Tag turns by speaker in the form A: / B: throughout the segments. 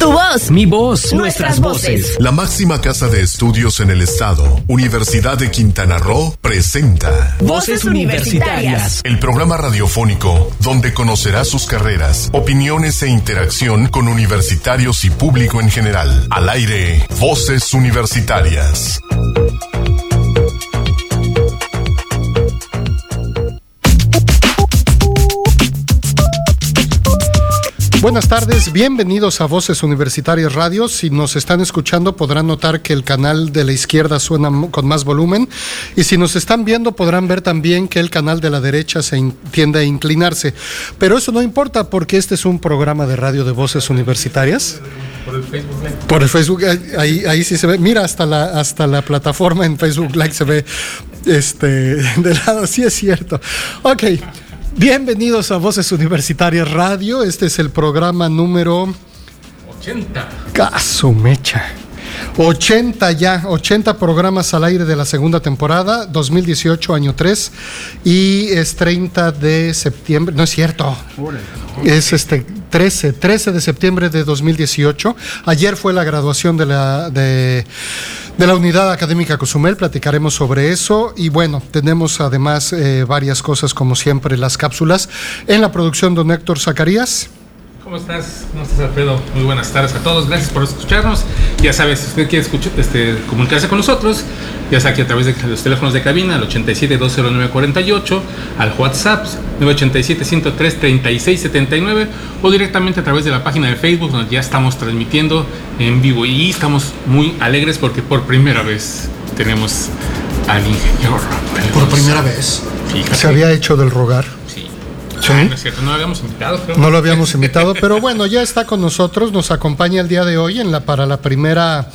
A: Tu voz.
B: Mi voz. Nuestras voces.
C: La máxima casa de estudios en el estado, Universidad de Quintana Roo, presenta
B: Voces Universitarias.
C: El programa radiofónico donde conocerá sus carreras, opiniones e interacción con universitarios y público en general. Al aire, Voces Universitarias.
D: Buenas tardes, bienvenidos a Voces Universitarias Radio. Si nos están escuchando podrán notar que el canal de la izquierda suena con más volumen y si nos están viendo podrán ver también que el canal de la derecha se tiende a inclinarse. Pero eso no importa porque este es un programa de radio de Voces Universitarias. Por el Facebook Live. Por el Facebook, ahí, ahí sí se ve. Mira, hasta la, hasta la plataforma en Facebook Live se ve este, de lado, sí es cierto. Ok. Bienvenidos a Voces Universitarias Radio. Este es el programa número
E: 80.
D: Caso mecha. 80 ya, 80 programas al aire de la segunda temporada, 2018, año 3, y es 30 de septiembre, no es cierto, es este 13, 13 de septiembre de 2018. Ayer fue la graduación de la, de, la unidad académica Cozumel, platicaremos sobre eso, y bueno, tenemos además eh, varias cosas como siempre, las cápsulas. En la producción, don Héctor Zacarías.
E: ¿Cómo estás? ¿Cómo estás, Alfredo? Muy buenas tardes a todos. Gracias por escucharnos. Ya sabes, si usted quiere escuchar, este, comunicarse con nosotros, ya sea aquí a través de los teléfonos de cabina, al 87 209 48, al WhatsApp 987 103 36 79 o directamente a través de la página de Facebook, donde ya estamos transmitiendo en vivo. Y estamos muy alegres porque por primera vez tenemos al ingeniero.
D: Por primera vez. Se había hecho del rogar.
E: Sí. Ah, no es cierto, no lo habíamos invitado. Creo.
D: No lo habíamos invitado, pero bueno, ya está con nosotros, nos acompaña el día de hoy en la, para la primera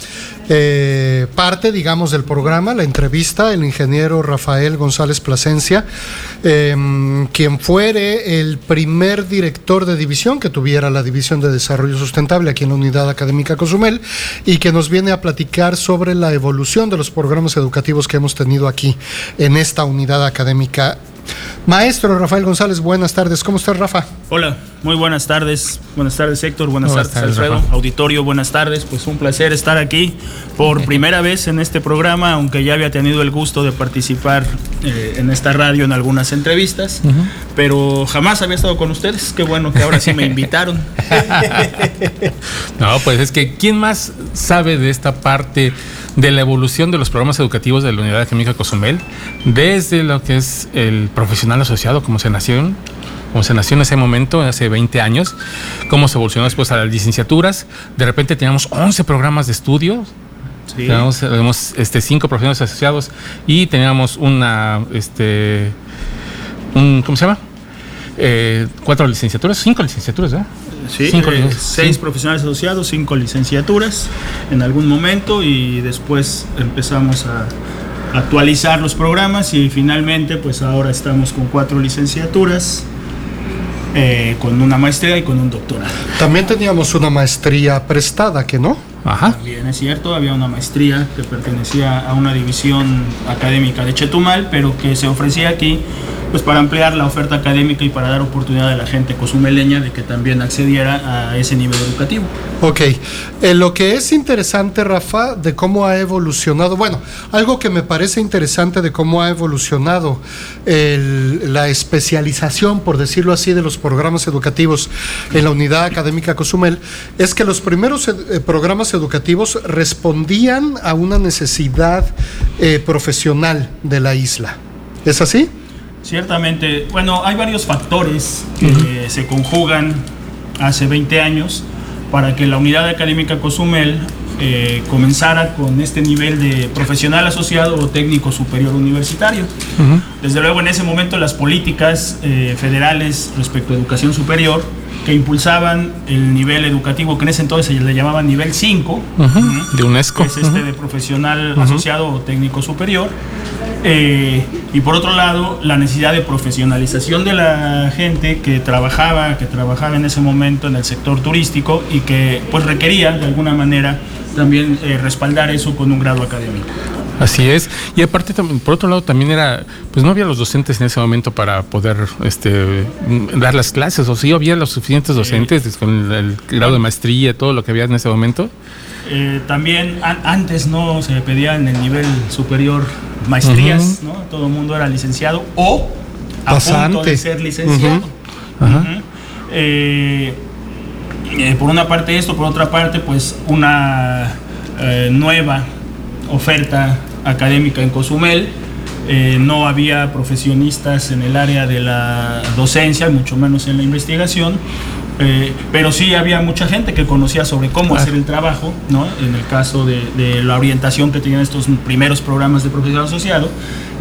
D: eh, parte, digamos, del programa, la entrevista, el ingeniero Rafael González Plasencia, eh, quien fuere el primer director de división que tuviera la División de Desarrollo Sustentable aquí en la Unidad Académica Cozumel y que nos viene a platicar sobre la evolución de los programas educativos que hemos tenido aquí en esta unidad académica Maestro Rafael González, buenas tardes. ¿Cómo estás, Rafa?
F: Hola, muy buenas tardes. Buenas tardes, Héctor. Buenas, buenas tardes, tardes, Alfredo. Auditorio, buenas tardes. Pues un placer estar aquí por primera vez en este programa, aunque ya había tenido el gusto de participar eh, en esta radio en algunas entrevistas, uh -huh. pero jamás había estado con ustedes. Qué bueno que ahora sí me invitaron.
E: no, pues es que ¿quién más sabe de esta parte? De la evolución de los programas educativos de la Unidad Académica Cozumel, desde lo que es el profesional asociado, como se nació, como se nació en ese momento, hace 20 años, cómo se evolucionó después a las licenciaturas. De repente teníamos 11 programas de estudio. Sí. Teníamos, teníamos este, cinco profesionales asociados y teníamos una, este, un, ¿cómo se llama? Eh, cuatro licenciaturas, cinco licenciaturas, ¿verdad?
F: Sí, cinco, eh, seis sí. profesionales asociados, cinco licenciaturas en algún momento y después empezamos a actualizar los programas y finalmente pues ahora estamos con cuatro licenciaturas. Eh, con una maestría y con un doctorado.
D: También teníamos una maestría prestada, ¿que no?
F: Ajá. También es cierto, había una maestría que pertenecía a una división académica de Chetumal, pero que se ofrecía aquí pues para ampliar la oferta académica y para dar oportunidad a la gente cozumeleña de que también accediera a ese nivel educativo.
D: Ok, eh, lo que es interesante, Rafa, de cómo ha evolucionado, bueno, algo que me parece interesante de cómo ha evolucionado la especialización, por decirlo así, de los programas educativos en la unidad académica Cozumel, es que los primeros eh, programas educativos respondían a una necesidad eh, profesional de la isla. ¿Es así?
F: Ciertamente, bueno, hay varios factores que uh -huh. se conjugan hace 20 años para que la unidad académica Cozumel eh, comenzara con este nivel de profesional asociado o técnico superior universitario. Uh -huh. Desde luego en ese momento las políticas eh, federales respecto a educación superior que impulsaban el nivel educativo que en ese entonces se le llamaba nivel 5
E: uh -huh. de UNESCO,
F: que es este de profesional asociado o técnico superior. Eh, y por otro lado, la necesidad de profesionalización de la gente que trabajaba, que trabajaba en ese momento en el sector turístico y que pues requería de alguna manera también eh, respaldar eso con un grado académico.
E: Así es. Y aparte, por otro lado, también era, pues no había los docentes en ese momento para poder este, dar las clases, o sí había los suficientes docentes con el, grado de maestría, todo lo que había en ese momento.
F: Eh, también antes no se pedía en el nivel superior maestrías, ¿no? Todo el mundo era licenciado o a punto de ser licenciado. Eh, eh, por una parte esto, por otra parte, pues una nueva oferta académica en Cozumel. Eh, no había profesionistas en el área de la docencia, mucho menos en la investigación, eh, pero sí había mucha gente que conocía sobre cómo hacer el trabajo, ¿no? en el caso de, la orientación que tenían estos primeros programas de profesor asociado,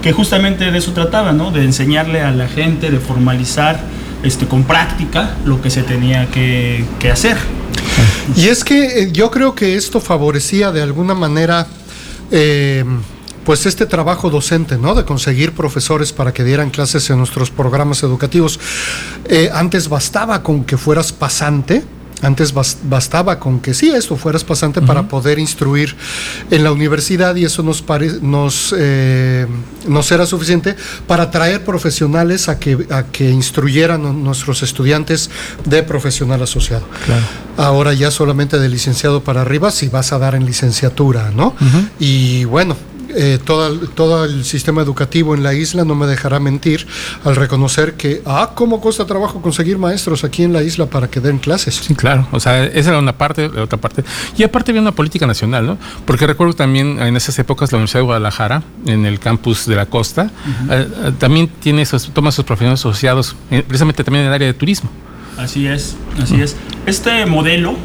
F: que justamente de eso trataba, ¿no? de enseñarle a la gente, de formalizar este, con práctica lo que se tenía que, que hacer.
D: Y es que eh, yo creo que esto favorecía de alguna manera eh, pues este trabajo docente, ¿no? De conseguir profesores para que dieran clases en nuestros programas educativos. Eh, antes bastaba con que fueras pasante, antes bastaba con que sí, esto fueras pasante para poder instruir en la universidad y eso nos, nos, eh, nos era suficiente para traer profesionales a que, a que instruyeran a nuestros estudiantes de profesional asociado. Ahora ya solamente de licenciado para arriba si vas a dar en licenciatura, ¿no? Y bueno, eh, todo, todo el sistema educativo en la isla no me dejará mentir al reconocer que, ah, cómo cuesta trabajo conseguir maestros aquí en la isla para que den clases.
E: Sí, claro, o sea, esa era una parte, la otra parte. Y aparte había una política nacional, ¿no? Porque recuerdo también en esas épocas la Universidad de Guadalajara, en el campus de la costa, eh, eh, también tiene esos, toma sus profesionales asociados, precisamente también en el área de turismo.
F: Así es, así es. Este modelo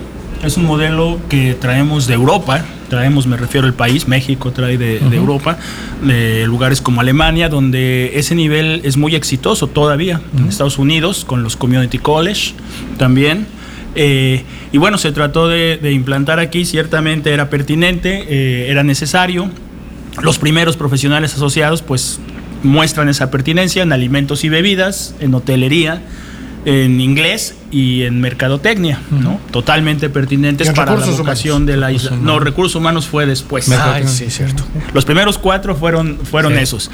F: es un modelo que traemos de Europa, traemos, me refiero al país, México trae de, Europa, de lugares como Alemania, donde ese nivel es muy exitoso todavía, en Estados Unidos, con los Community College también. Eh, y bueno, se trató de, implantar aquí, ciertamente era pertinente, eh, era necesario. Los primeros profesionales asociados pues muestran esa pertinencia en alimentos y bebidas, en hotelería, en inglés y en mercadotecnia, ¿no? Totalmente pertinentes para la vocación de la isla. No, recursos humanos fue después.
D: Ah, sí, cierto.
F: Los primeros cuatro fueron, fueron esos.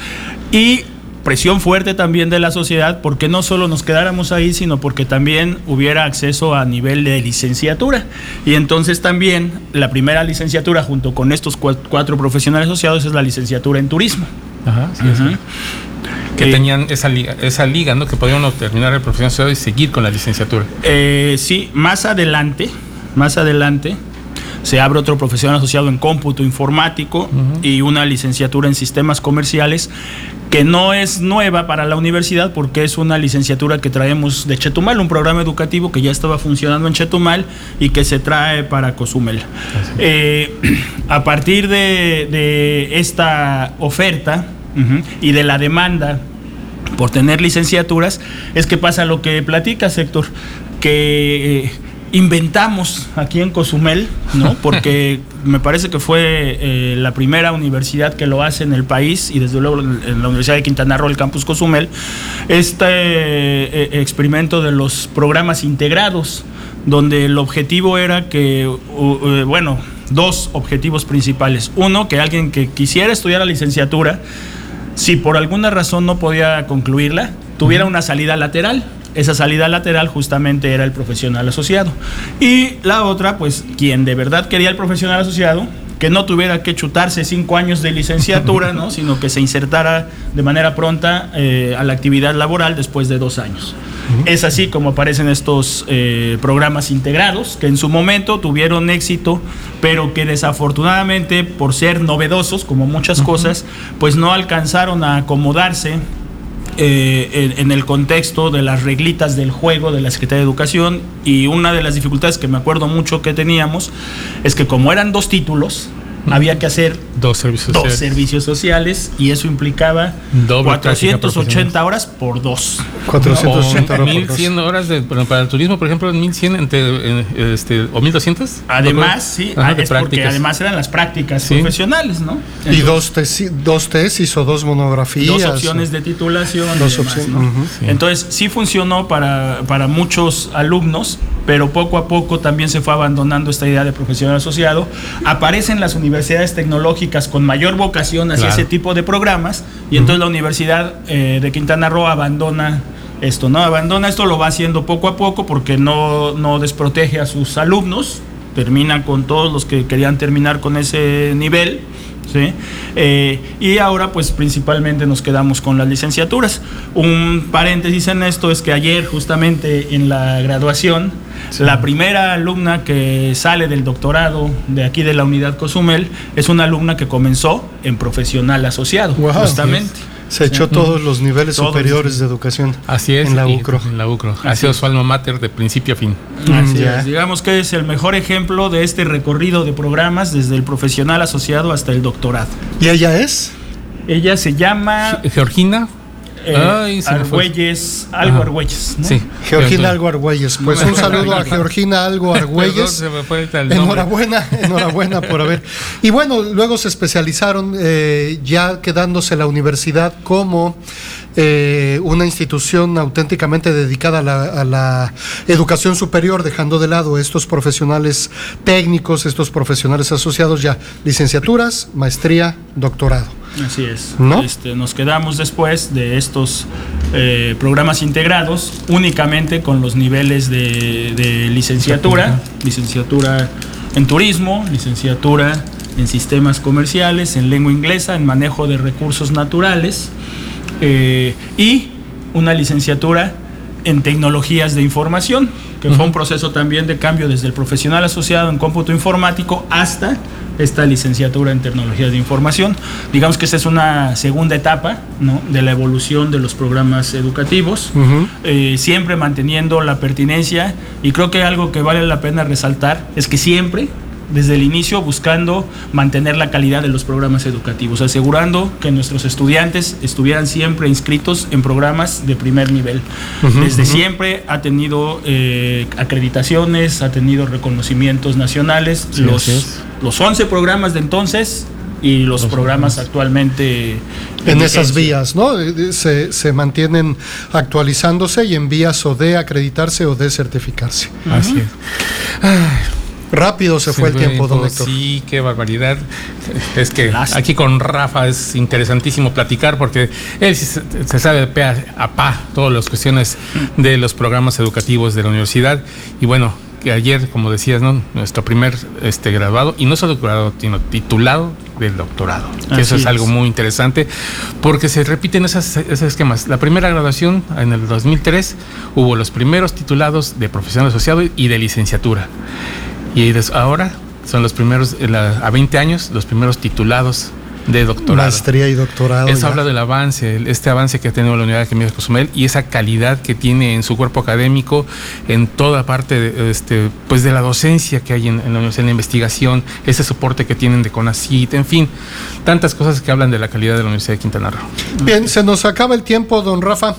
F: Y presión fuerte también de la sociedad porque no solo nos quedáramos ahí, sino porque también hubiera acceso a nivel de licenciatura. Y entonces también la primera licenciatura junto con estos cuatro profesionales asociados es la licenciatura en turismo. Ajá, sí,
E: que tenían esa liga, esa liga, ¿no? Que podían terminar el profesional y seguir con la licenciatura.
F: Eh, sí, más adelante, más adelante se abre otro profesional asociado en cómputo informático y una licenciatura en sistemas comerciales que no es nueva para la universidad porque es una licenciatura que traemos de Chetumal, un programa educativo que ya estaba funcionando en Chetumal y que se trae para Cozumel. Eh, a partir de esta oferta, y de la demanda por tener licenciaturas, es que pasa lo que platica Héctor, que eh, inventamos aquí en Cozumel, ¿no? Porque me parece que fue eh, la primera universidad que lo hace en el país y desde luego en la Universidad de Quintana Roo, el campus Cozumel, este eh, experimento de los programas integrados, donde el objetivo era que, bueno, dos objetivos principales. Uno, que alguien que quisiera estudiar la licenciatura, si por alguna razón no podía concluirla, tuviera una salida lateral. Esa salida lateral justamente era el profesional asociado. Y la otra, pues quien de verdad quería el profesional asociado, que no tuviera que chutarse cinco años de licenciatura, ¿no? sino que se insertara de manera pronta eh, a la actividad laboral después de dos años. Es así como aparecen estos eh, programas integrados, que en su momento tuvieron éxito, pero que desafortunadamente, por ser novedosos, como muchas cosas, pues no alcanzaron a acomodarse eh, en, el contexto de las reglitas del juego de la Secretaría de Educación. Y una de las dificultades que me acuerdo mucho que teníamos es que como eran dos títulos, había que hacer
E: dos servicios,
F: dos servicios sociales y eso implicaba 480 horas por dos.
E: 480 horas 1100 horas de, para el turismo, por ejemplo, en 1100 entre, este, o 1200.
F: Además, sí, es porque además eran las prácticas profesionales, ¿no?
D: y dos tesis, dos tesis o dos monografías.
F: Dos opciones de titulación. Dos opciones. Entonces, sí funcionó para, para muchos alumnos, pero poco a poco también se fue abandonando esta idea de profesional asociado. Aparecen las universidades universidades tecnológicas con mayor vocación hacia
E: Claro.
F: ese tipo de programas y entonces la Universidad eh, de Quintana Roo abandona esto, ¿no? Abandona esto, lo va haciendo poco a poco porque no, no desprotege a sus alumnos, termina con todos los que querían terminar con ese nivel. ¿sí? Eh, y ahora pues principalmente nos quedamos con las licenciaturas. Un paréntesis en esto es que ayer justamente en la graduación, la primera alumna que sale del doctorado de aquí de la unidad Cozumel es una alumna que comenzó en profesional asociado,
D: Wow.
F: justamente.
D: Se echó todos los niveles
F: Todos.
D: superiores de educación.
E: Así es.
D: En la UCRO.
E: En la UCRO. Ha sido su alma mater de principio a fin.
F: Así
D: Mm,
F: es. Digamos que es el mejor ejemplo de este recorrido de programas desde el profesional asociado hasta el doctorado.
D: ¿Y ella es?
F: Ella se llama
E: Georgina.
F: Eh,
E: Ay.
F: Argüelles, algo
E: Ajá.
F: Argüelles. ¿no?
E: Sí.
D: Georgina Algo Argüelles. Pues un saludo a. Georgina Algo
E: Perdón,
D: Argüelles.
E: se me fue ahorita el nombre.
D: Enhorabuena, enhorabuena por haber. Y bueno, luego se especializaron eh, ya quedándose la universidad como eh, una institución auténticamente dedicada a la, a la educación superior, dejando de lado estos profesionales técnicos, estos profesionales asociados ya, licenciaturas, maestría, doctorado.
F: Así es.
D: ¿No?
F: Este, nos quedamos después de estos eh, programas integrados únicamente con los niveles de, de licenciatura, licenciatura en turismo, licenciatura en sistemas comerciales, en lengua inglesa, en manejo de recursos naturales eh, y una licenciatura en tecnologías de información, que fue un proceso también de cambio desde el profesional asociado en cómputo informático hasta esta licenciatura en tecnologías de información. Digamos que esta es una segunda etapa ¿no? de la evolución de los programas educativos, eh, siempre manteniendo la pertinencia y creo que algo que vale la pena resaltar es que siempre desde el inicio buscando mantener la calidad de los programas educativos, asegurando que nuestros estudiantes estuvieran siempre inscritos en programas de primer nivel. Desde siempre ha tenido eh, acreditaciones, ha tenido reconocimientos nacionales,
E: Sí,
F: los, los 11 programas de entonces y los programas actualmente
D: En esas vías, ¿no? Eh, Se, se mantienen actualizándose y en vías o de acreditarse o de certificarse.
E: Así es.
D: Rápido se fue el tiempo, don Héctor.
E: Sí, qué barbaridad. Es que aquí con Rafa es interesantísimo platicar porque él se, sabe de pe a, a pa todas las cuestiones de los programas educativos de la universidad. Y bueno, que ayer, como decías, ¿no? nuestro primer este, graduado, y no solo graduado, sino titulado del doctorado. Que eso es,
F: es.
E: algo muy interesante porque se repiten esas, esos esquemas. La primera graduación en el 2003 hubo los primeros titulados de profesional asociado y de licenciatura. Y ahora son los primeros, eh, a 20 años, los primeros titulados de doctorado.
D: Maestría y doctorado.
E: Eso
D: ya.
E: habla del avance, este avance que ha tenido la Unidad de Cozumel y esa calidad que tiene en su cuerpo académico, en toda parte de, este, pues de la docencia que hay en, en la universidad, en la investigación, ese soporte que tienen de CONACIT, en fin, tantas cosas que hablan de la calidad de la Universidad de Quintana Roo.
D: Bien, se nos acaba el tiempo, don Rafa.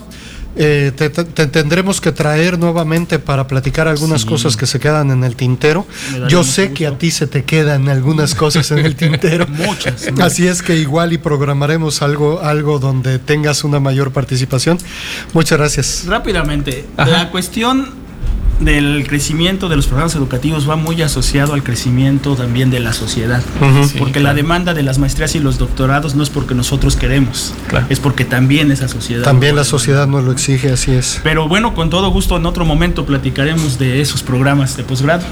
D: Eh, te, te- te tendremos que traer nuevamente para platicar algunas
F: Sí.
D: cosas que se quedan en el tintero. Yo sé
F: gusto.
D: que a ti se te quedan algunas cosas en el tintero.
F: Muchas.
D: Así es que igual y programaremos algo, algo donde tengas una mayor participación. Muchas gracias.
F: Rápidamente,
E: Ajá.
F: la cuestión del crecimiento de los programas educativos va muy asociado al crecimiento también de la sociedad.
E: Sí,
F: porque la demanda de las maestrías y los doctorados no es porque nosotros queremos,
E: Claro.
F: es porque también esa sociedad.
D: También la sociedad nos lo exige, así es.
F: Pero bueno, con todo gusto en otro momento platicaremos de esos programas de posgrado.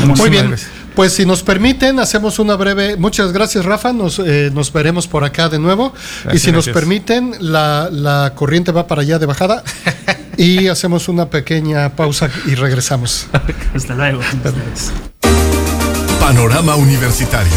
F: Como
D: Muy bien. Pues si nos permiten, hacemos una breve. Muchas gracias, Rafa. Nos, eh, nos veremos por acá de nuevo. y
E: Gracias,
D: si nos permiten, la, la corriente va para allá de bajada. y hacemos una pequeña pausa y regresamos.
F: Hasta luego.
C: Panorama Universitario.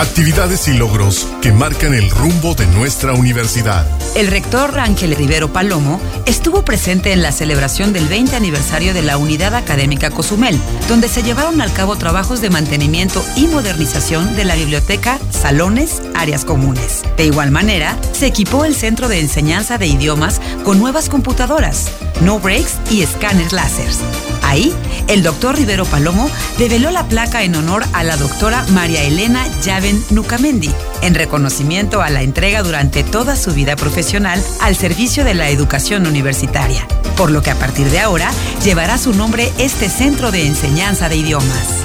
C: Actividades y logros que marcan el rumbo de nuestra universidad.
B: El rector Ángel Rivero Palomo estuvo presente en la celebración del 20 aniversario de la Unidad Académica Cozumel, donde se llevaron al cabo trabajos de mantenimiento y modernización de la biblioteca, salones, áreas comunes. De igual manera, se equipó el Centro de Enseñanza de Idiomas con nuevas computadoras, no breaks y escáneres láseres. Ahí, el doctor Rivero Palomo develó la placa en honor a la doctora María Elena Yaven Nucamendi, en reconocimiento a la entrega durante toda su vida profesional al servicio de la educación universitaria, por lo que a partir de ahora llevará su nombre este centro de enseñanza de idiomas.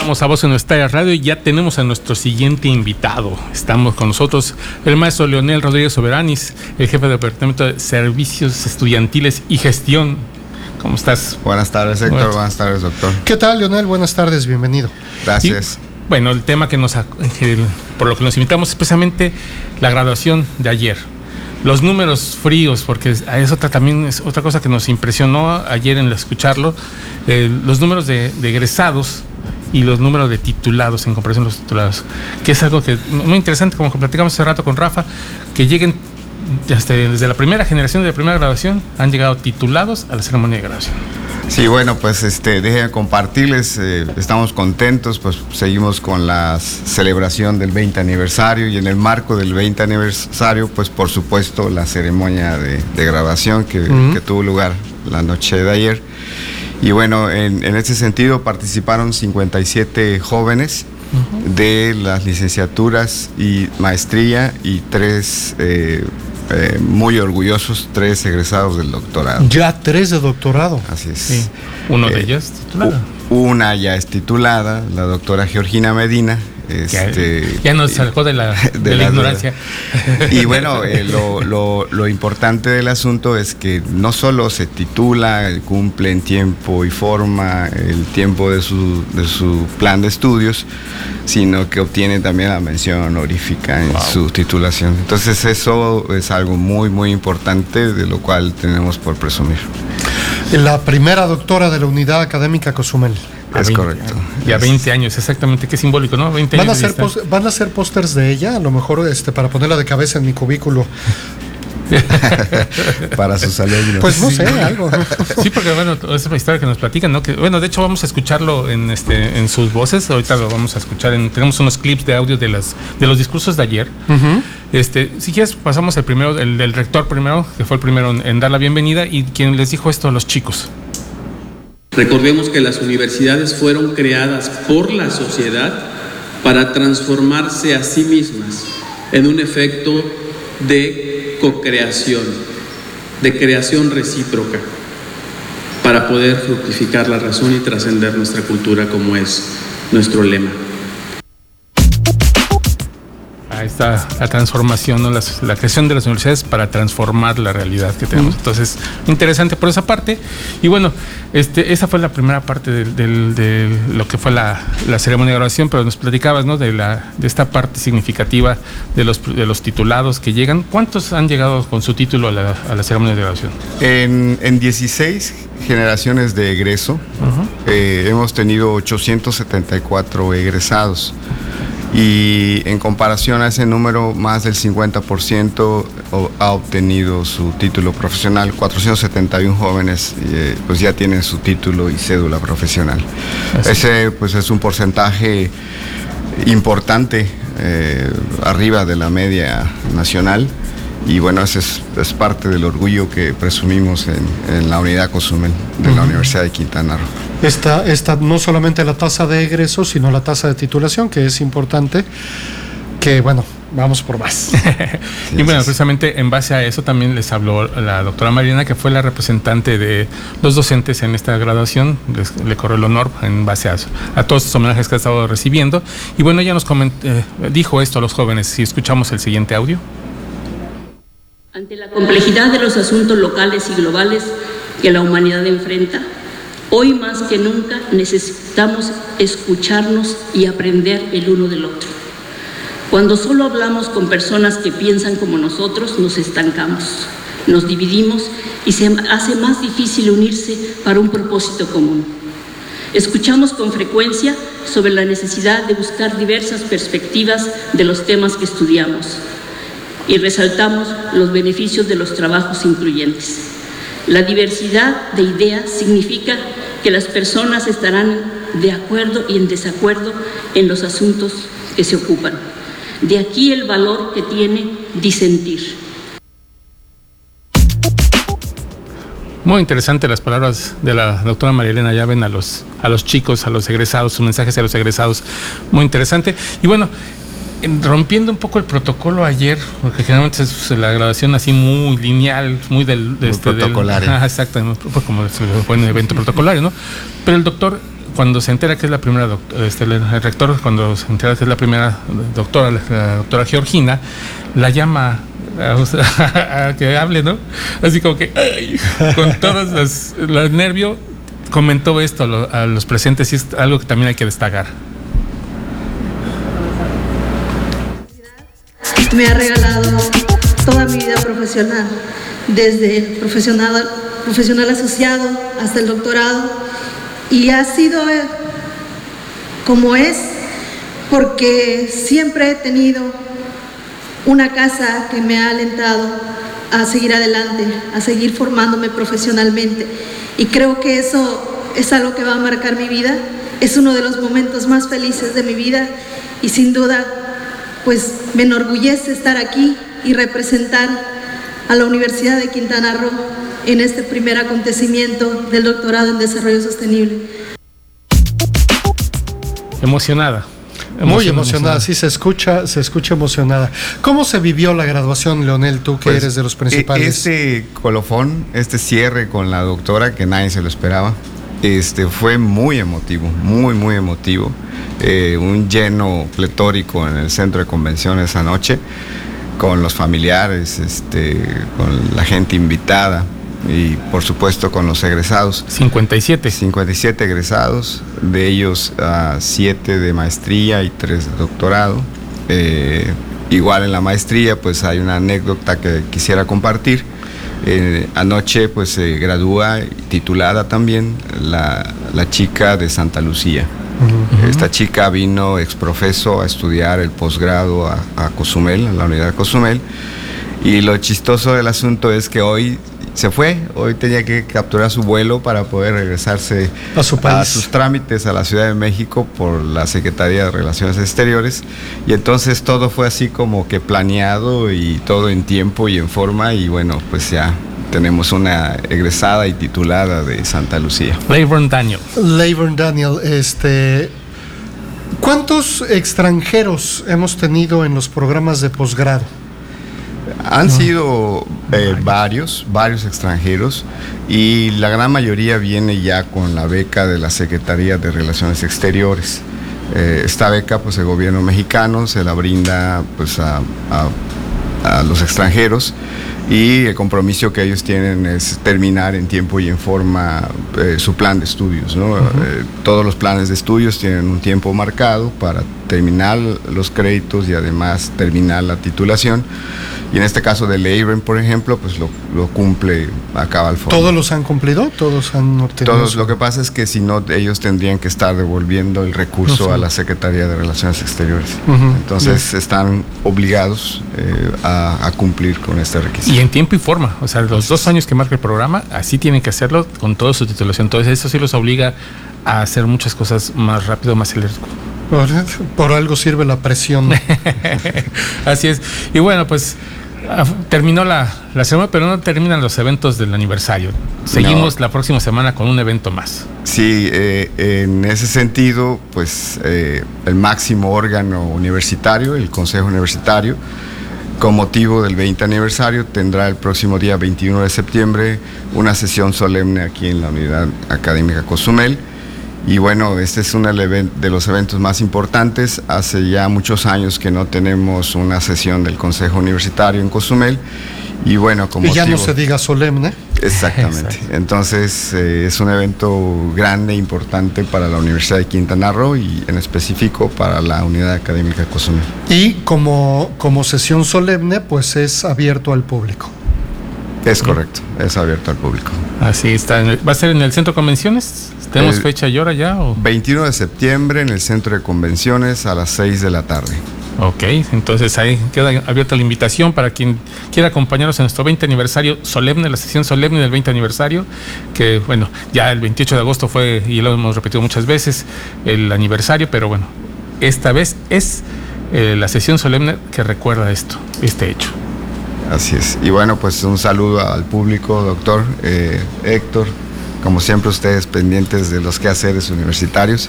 E: Estamos a Voz en nuestra Radio y ya tenemos a nuestro siguiente invitado. Estamos con nosotros el maestro Leonel Rodríguez Soberanis, el jefe del Departamento de Servicios Estudiantiles y Gestión. ¿Cómo estás?
G: Buenas tardes, Héctor. Buenas, tardes, doctor.
D: ¿Qué tal, Leonel? Buenas tardes, bienvenido.
G: Gracias.
E: Y, bueno, el tema que nos, por lo que nos invitamos, especialmente la graduación de ayer. Los números fríos, porque es otra también es otra cosa que nos impresionó ayer en escucharlo, eh, los números de, de egresados y los números de titulados en comparación con los titulados, que es algo que muy interesante, como platicamos hace rato con Rafa, que lleguen desde, desde la primera generación de la primera graduación, han llegado titulados a la ceremonia de graduación.
G: Sí, bueno, pues este, déjenme compartirles, eh, estamos contentos, pues seguimos con la celebración del 20 aniversario y en el marco del 20 aniversario, pues por supuesto la ceremonia de, de graduación que, uh -huh. que tuvo lugar la noche de ayer. Y bueno, en, en ese sentido participaron 57 jóvenes uh -huh. de las licenciaturas y maestría y tres, eh, eh, muy orgullosos, tres egresados del doctorado.
D: Ya tres de doctorado.
G: Así es.
E: Sí. Uno de ellos titulado.
G: Una ya es titulada, la doctora Georgina Medina. Este,
E: ya, ya, nos sacó de la, de, de la, ignorancia.
G: Y bueno, eh, lo, lo, lo, importante del asunto es que no solo se titula, cumple en tiempo y forma el tiempo de su, de su plan de estudios, sino que obtiene también la mención honorífica en wow. su titulación. Entonces eso es algo muy, muy importante de lo cual tenemos por presumir.
D: La primera doctora de la unidad académica Cozumel.
G: Es 20, correcto.
E: Ya 20 años, exactamente, qué simbólico, ¿no? 20
D: ¿Van,
E: años
D: a hacer ¿Van a hacer pósters de ella? A lo mejor este, para ponerla de cabeza en mi cubículo.
G: para sus alumnos.
D: Pues no sé, algo.
E: Sí, porque bueno, es una historia que nos platican, ¿no? Que, bueno, de hecho vamos a escucharlo en este en sus voces, ahorita lo vamos a escuchar en, tenemos unos clips de audio de las de los discursos de ayer. Uh -huh. Este, si quieres pasamos el primero el del rector primero, que fue el primero en, en dar la bienvenida y quien les dijo esto a los chicos.
H: Recordemos que las universidades fueron creadas por la sociedad para transformarse a sí mismas en un efecto de co-creación, de creación recíproca, para poder fructificar la razón y trascender nuestra cultura como es nuestro lema.
E: Está la transformación, ¿no? la, la, creación de las universidades para transformar la realidad que tenemos. Entonces, interesante por esa parte. Y bueno, este, esa fue la primera parte de, de, de lo que fue la, la, ceremonia de graduación, pero nos platicabas ¿no? de, la, de esta parte significativa de los, de los titulados que llegan. ¿Cuántos han llegado con su título a la, a la ceremonia de graduación?
G: En, en 16 generaciones de egreso, uh -huh. eh, hemos tenido 874 egresados y en comparación a ese número, más del 50% ha obtenido su título profesional. 471 jóvenes eh, pues ya tienen su título y cédula profesional. Así. Ese pues es un porcentaje importante, eh, arriba de la media nacional. Y bueno, ese es, es, parte del orgullo que presumimos en, en la unidad Cozumel de uh -huh. la Universidad de Quintana Roo.
D: Esta, esta, no solamente la tasa de egreso, sino la tasa de titulación, que es importante, que bueno, vamos por más.
E: y bueno, precisamente en base a eso también les habló la doctora Mariana, que fue la representante de los docentes en esta graduación, les, le corrió el honor en base a, a todos los homenajes que ha estado recibiendo. Y bueno, ella nos coment, eh, dijo esto a los jóvenes, si escuchamos el siguiente audio.
I: Ante la complejidad de los asuntos locales y globales que la humanidad enfrenta, hoy más que nunca necesitamos escucharnos y aprender el uno del otro. Cuando solo hablamos con personas que piensan como nosotros, nos estancamos, nos dividimos y se hace más difícil unirse para un propósito común. Escuchamos con frecuencia sobre la necesidad de buscar diversas perspectivas de los temas que estudiamos y resaltamos los beneficios de los trabajos incluyentes. La diversidad de ideas significa que las personas estarán de acuerdo y en desacuerdo en los asuntos que se ocupan. De aquí el valor que tiene disentir.
E: Muy interesante las palabras de la doctora María Elena Llaven a los, a los chicos, a los egresados, sus mensajes a los egresados. Muy interesante. Y bueno, rompiendo un poco el protocolo ayer, porque generalmente es la grabación así muy lineal, muy del...
G: De este, protocolario.
E: exacto, pues como se pone un evento protocolario, ¿no? Pero el doctor, cuando se entera que es la primera, este, el rector, cuando se entera que es la primera doctora, la doctora Georgina, la llama a, que hable, ¿no? Así como que, con todos los, los nervios, comentó esto a los presentes y es algo que también hay que destacar.
J: Me ha regalado toda mi vida profesional, desde el profesional, profesional asociado hasta el doctorado, y ha sido eh, como es, porque siempre he tenido una casa que me ha alentado a seguir adelante, a seguir formándome profesionalmente. Y creo que eso es algo que va a marcar mi vida, es uno de los momentos más felices de mi vida y sin duda pues me enorgullece estar aquí y representar a la Universidad de Quintana Roo en este primer acontecimiento del doctorado en desarrollo sostenible.
E: Emocionada.
D: Muy emocionada, sí se escucha, se escucha emocionada. ¿Cómo se vivió la graduación, Leonel, tú que pues, eres de los principales?
G: Este colofón, este cierre con la doctora, que nadie se lo esperaba, este, fue muy emotivo, muy, muy emotivo. Eh, un lleno pletórico en el centro de convenciones anoche, con los familiares, este, con la gente invitada y por supuesto con los egresados.
E: 57.
G: 57 egresados, de ellos 7 de maestría y 3 de doctorado. Eh, igual en la maestría pues hay una anécdota que quisiera compartir. Eh, anoche pues se gradúa titulada también la, chica de Santa Lucía. Esta chica vino exprofeso a estudiar el posgrado a, a, Cozumel, a la unidad de Cozumel. Y lo chistoso del asunto es que hoy se fue, hoy tenía que capturar su vuelo para poder regresarse
D: a, su
G: a sus trámites a la Ciudad de México por la Secretaría de Relaciones Exteriores. Y entonces todo fue así como que planeado y todo en tiempo y en forma. Y bueno, pues ya tenemos una egresada y titulada de Santa Lucía.
E: Leyburn Daniel.
D: Leyburn Daniel, este. ¿Cuántos extranjeros hemos tenido en los programas de posgrado?
G: Han sido eh, varios, varios extranjeros y la gran mayoría viene ya con la beca de la Secretaría de Relaciones Exteriores. Eh, esta beca, pues el gobierno mexicano se la brinda pues, a, los extranjeros y el compromiso que ellos tienen es terminar en tiempo y en forma eh, su plan de estudios. todos los planes de estudios tienen un tiempo marcado para terminar los créditos y además terminar la titulación. Y en este caso de Leiben, por ejemplo, pues lo, cumple acaba al fondo.
D: ¿Todos los han cumplido? ¿Todos han obtenido?
G: Todos. Lo que pasa es que si no, ellos tendrían que estar devolviendo el recurso a la Secretaría de Relaciones Exteriores. Entonces están obligados eh, a, cumplir con este requisito.
E: Y en tiempo y forma. O sea, los dos años que marca el programa, así tienen que hacerlo con toda su titulación. Entonces eso sí los obliga a hacer muchas cosas más rápido, más acelerado.
D: Por, por algo sirve la presión.
E: así es. Y bueno, pues terminó la, semana, pero no terminan los eventos del aniversario. Seguimos la próxima semana con un evento más.
G: Sí, eh, en ese sentido, pues eh, el máximo órgano universitario, el Consejo Universitario, con motivo del 20 aniversario, tendrá el próximo día 21 de septiembre una sesión solemne aquí en la Unidad Académica Cozumel y bueno, este es uno de los eventos más importantes. Hace ya muchos años que no tenemos una sesión del Consejo Universitario en Cozumel. Y bueno, como.
D: Y ya no se diga solemne.
G: Exactamente. Entonces, eh, es un evento grande, importante para la Universidad de Quintana Roo y en específico para la Unidad Académica de Cozumel.
D: Y como, como sesión solemne, pues es abierto al público.
G: Es correcto, es abierto al público.
E: Así está. ¿Va a ser en el centro de convenciones? ¿Tenemos fecha y hora ya? O?
G: 21 de septiembre en el centro de convenciones a las 6 de la tarde.
E: Ok, entonces ahí queda abierta la invitación para quien quiera acompañarnos en nuestro 20 aniversario solemne, la sesión solemne del 20 aniversario, que bueno, ya el 28 de agosto fue, y lo hemos repetido muchas veces, el aniversario, pero bueno, esta vez es eh, la sesión solemne que recuerda esto, este hecho.
G: Así es. Y bueno, pues un saludo al público, doctor eh, Héctor, como siempre ustedes pendientes de los quehaceres universitarios.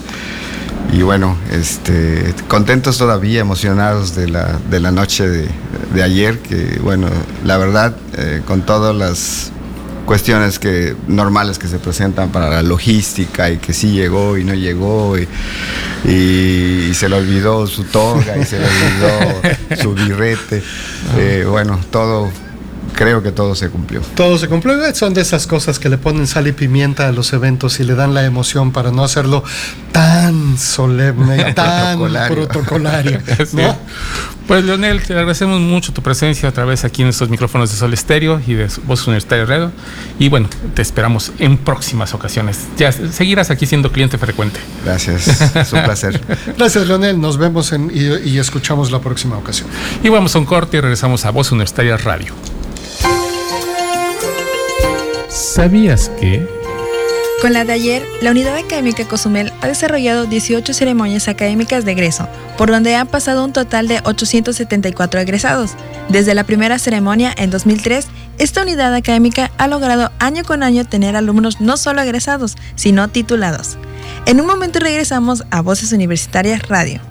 G: Y bueno, este, contentos todavía, emocionados de la, de la noche de, ayer, que bueno, la verdad, eh, con todas las cuestiones que normales que se presentan para la logística y que sí llegó y no llegó y, y, se le olvidó su toga y se le olvidó su birrete. Eh, bueno, todo creo que todo se cumplió.
D: Todo se cumplió. Son de esas cosas que le ponen sal y pimienta a los eventos y le dan la emoción para no hacerlo tan solemne, tan protocolario.
E: Pues Leonel, te agradecemos mucho tu presencia otra vez aquí en estos micrófonos de Sol Estéreo y de Voz Universitaria Radio. Y bueno, te esperamos en próximas ocasiones. Ya seguirás aquí siendo cliente frecuente.
G: Gracias, es un placer.
D: Gracias, Leonel. Nos vemos y, y escuchamos la próxima ocasión.
E: Y vamos a un corte y regresamos a Voz Universitaria Radio. ¿Sabías que?
K: Con la de ayer, la Unidad Académica Cozumel ha desarrollado 18 ceremonias académicas de egreso, por donde han pasado un total de 874 egresados. Desde la primera ceremonia en 2003, esta unidad académica ha logrado año con año tener alumnos no solo egresados, sino titulados. En un momento regresamos a Voces Universitarias Radio.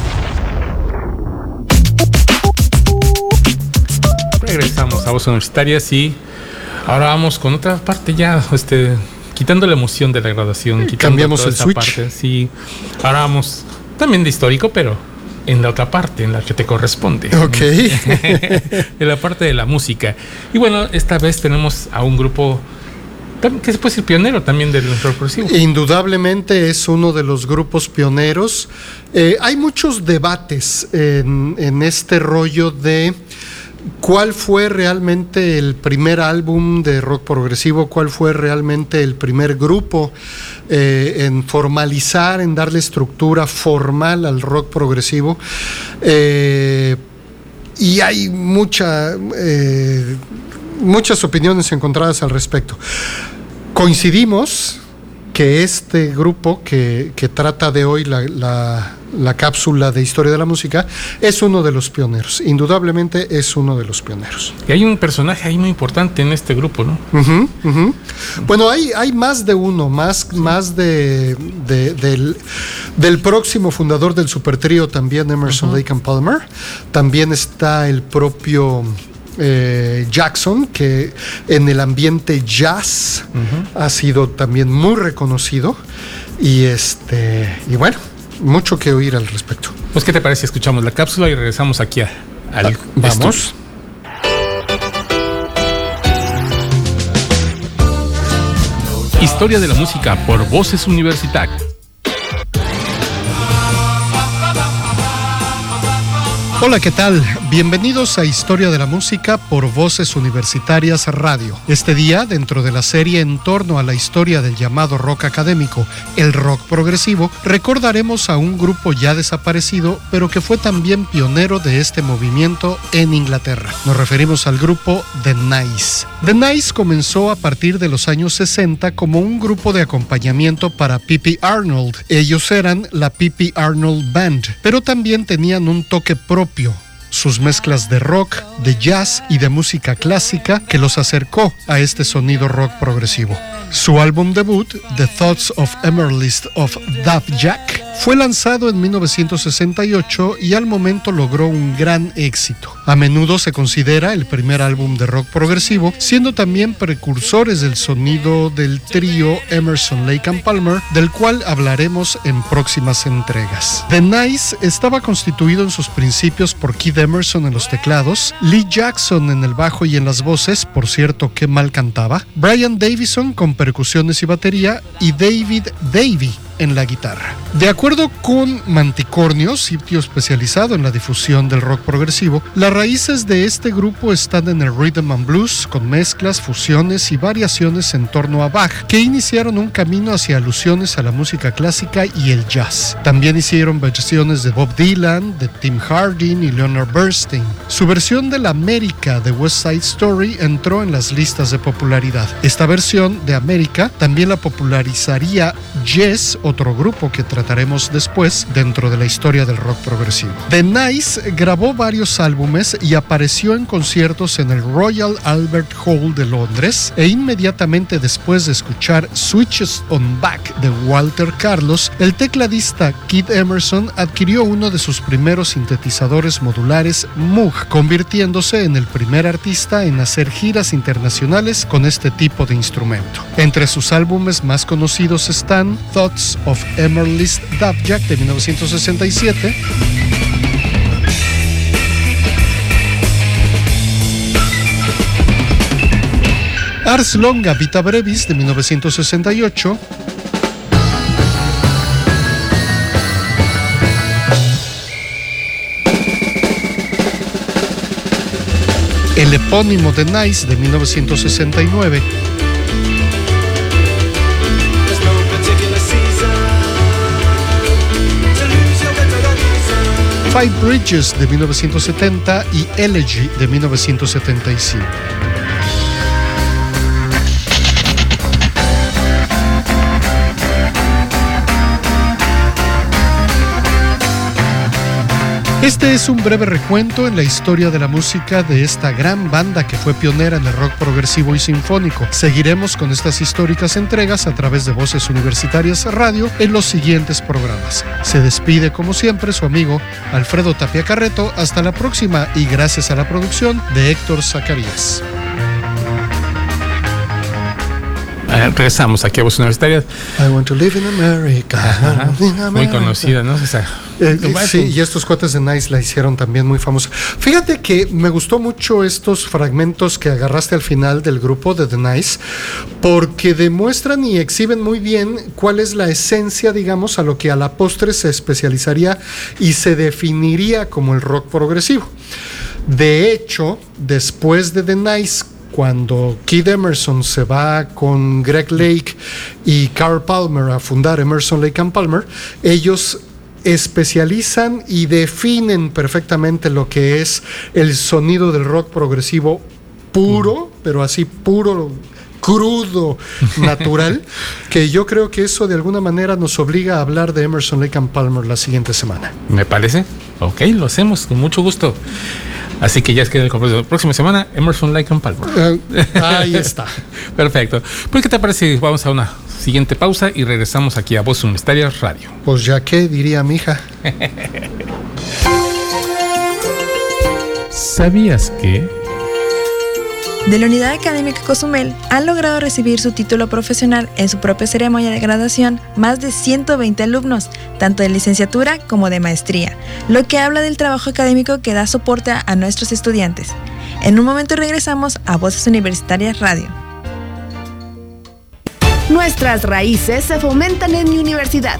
E: Regresamos a Voz Universitarias y ahora vamos con otra parte ya, este, quitando la emoción de la graduación.
D: Cambiamos el switch.
E: Parte, sí, ahora vamos también de histórico, pero en la otra parte, en la que te corresponde.
D: Ok.
E: en la parte de la música. Y bueno, esta vez tenemos a un grupo que se puede decir pionero también del rock progresivo.
D: Indudablemente es uno de los grupos pioneros. Eh, hay muchos debates en, en este rollo de ¿Cuál fue realmente el primer álbum de rock progresivo? ¿Cuál fue realmente el primer grupo eh, en formalizar, en darle estructura formal al rock progresivo? Eh, y hay mucha, eh, muchas opiniones encontradas al respecto. Coincidimos que este grupo que, trata de hoy la, cápsula de historia de la música es uno de los pioneros, indudablemente es uno de los pioneros.
E: Y hay un personaje ahí muy importante en este grupo, ¿no?
D: Bueno, hay, hay más de uno, más, más de, del, del, próximo fundador del Super Trío también, Emerson Lake and Palmer. También está el propio eh, Jackson, que en el ambiente jazz ha sido también muy reconocido. Y este, y bueno, mucho que oír al respecto.
E: Pues, ¿qué te parece? Escuchamos la cápsula y regresamos aquí al.
D: Ah, vamos.
E: Historia de la música por Voces Universitarias.
D: Hola, ¿qué tal? Bienvenidos a Historia de la Música por Voces Universitarias Radio. Este día, dentro de la serie en torno a la historia del llamado rock académico, el rock progresivo, recordaremos a un grupo ya desaparecido, pero que fue también pionero de este movimiento en Inglaterra. Nos referimos al grupo The Nice. The Nice comenzó a partir de los años 60 como un grupo de acompañamiento para Pippi Arnold. Ellos eran la Pippi Arnold Band, pero también tenían un toque propio sus mezclas de rock, de jazz y de música clásica que los acercó a este sonido rock progresivo. Su álbum debut, The Thoughts of Emerlist of Daft Jack, Fue lanzado en 1968 y al momento logró un gran éxito. A menudo se considera el primer álbum de rock progresivo, siendo también precursores del sonido del trío Emerson, Lake and Palmer, del cual hablaremos en próximas entregas. The Nice estaba constituido en sus principios por Keith Emerson en los teclados, Lee Jackson en el bajo y en las voces, por cierto que mal cantaba, Brian Davison con percusiones y batería y David Davy en la guitarra. De acuerdo con Manticornio, sitio especializado en la difusión del rock progresivo, las raíces de este grupo están en el rhythm and blues, con mezclas, fusiones y variaciones en torno a Bach, que iniciaron un camino hacia alusiones a la música clásica y el jazz. También hicieron versiones de Bob Dylan, de Tim Hardin y Leonard Bernstein. Su versión de la América de West Side Story entró en las listas de popularidad. Esta versión de América también la popularizaría Jess o otro grupo que trataremos después dentro de la historia del rock progresivo. The Nice grabó varios álbumes y apareció en conciertos en el Royal Albert Hall de Londres e inmediatamente después de escuchar Switches on Back de Walter Carlos, el tecladista Keith Emerson adquirió uno de sus primeros sintetizadores modulares Moog, convirtiéndose en el primer artista en hacer giras internacionales con este tipo de instrumento. Entre sus álbumes más conocidos están Thoughts of Emerlist Jack de 1967. Ars Longa Vita Brevis de 1968. El epónimo de Nice de 1969. Five Bridges de 1970 y Elegy de 1975. Este es un breve recuento en la historia de la música de esta gran banda que fue pionera en el rock progresivo y sinfónico. Seguiremos con estas históricas entregas a través de Voces Universitarias Radio en los siguientes programas. Se despide como siempre su amigo Alfredo Tapia Carreto. Hasta la próxima y gracias a la producción de Héctor Zacarías.
E: Eh, regresamos aquí a Voces Universitarias.
D: I want to live in America.
E: Muy conocida, ¿no?
D: Eh, sí, y estos cuates de Nice la hicieron también muy famosa. Fíjate que me gustó mucho estos fragmentos que agarraste al final del grupo de The Nice, porque demuestran y exhiben muy bien cuál es la esencia, digamos, a lo que a la postre se especializaría y se definiría como el rock progresivo. De hecho, después de The Nice, cuando Keith Emerson se va con Greg Lake y Carl Palmer a fundar Emerson Lake and Palmer, ellos especializan y definen perfectamente lo que es el sonido del rock progresivo puro, pero así puro, crudo, natural, que yo creo que eso de alguna manera nos obliga a hablar de Emerson Lake and Palmer la siguiente semana.
E: Me parece. Ok, lo hacemos con mucho gusto. Así que ya es que la próxima semana, Emerson Lake and Palmer.
D: ahí está.
E: Perfecto. Pues, ¿qué te parece? Vamos a una siguiente pausa y regresamos aquí a Voz Universitaria Radio.
D: Pues ya que diría mi hija.
E: ¿Sabías que?
K: De la Unidad Académica Cozumel han logrado recibir su título profesional en su propia ceremonia de graduación más de 120 alumnos, tanto de licenciatura como de maestría, lo que habla del trabajo académico que da soporte a nuestros estudiantes. En un momento regresamos a Voces Universitarias Radio.
A: Nuestras raíces se fomentan en mi universidad.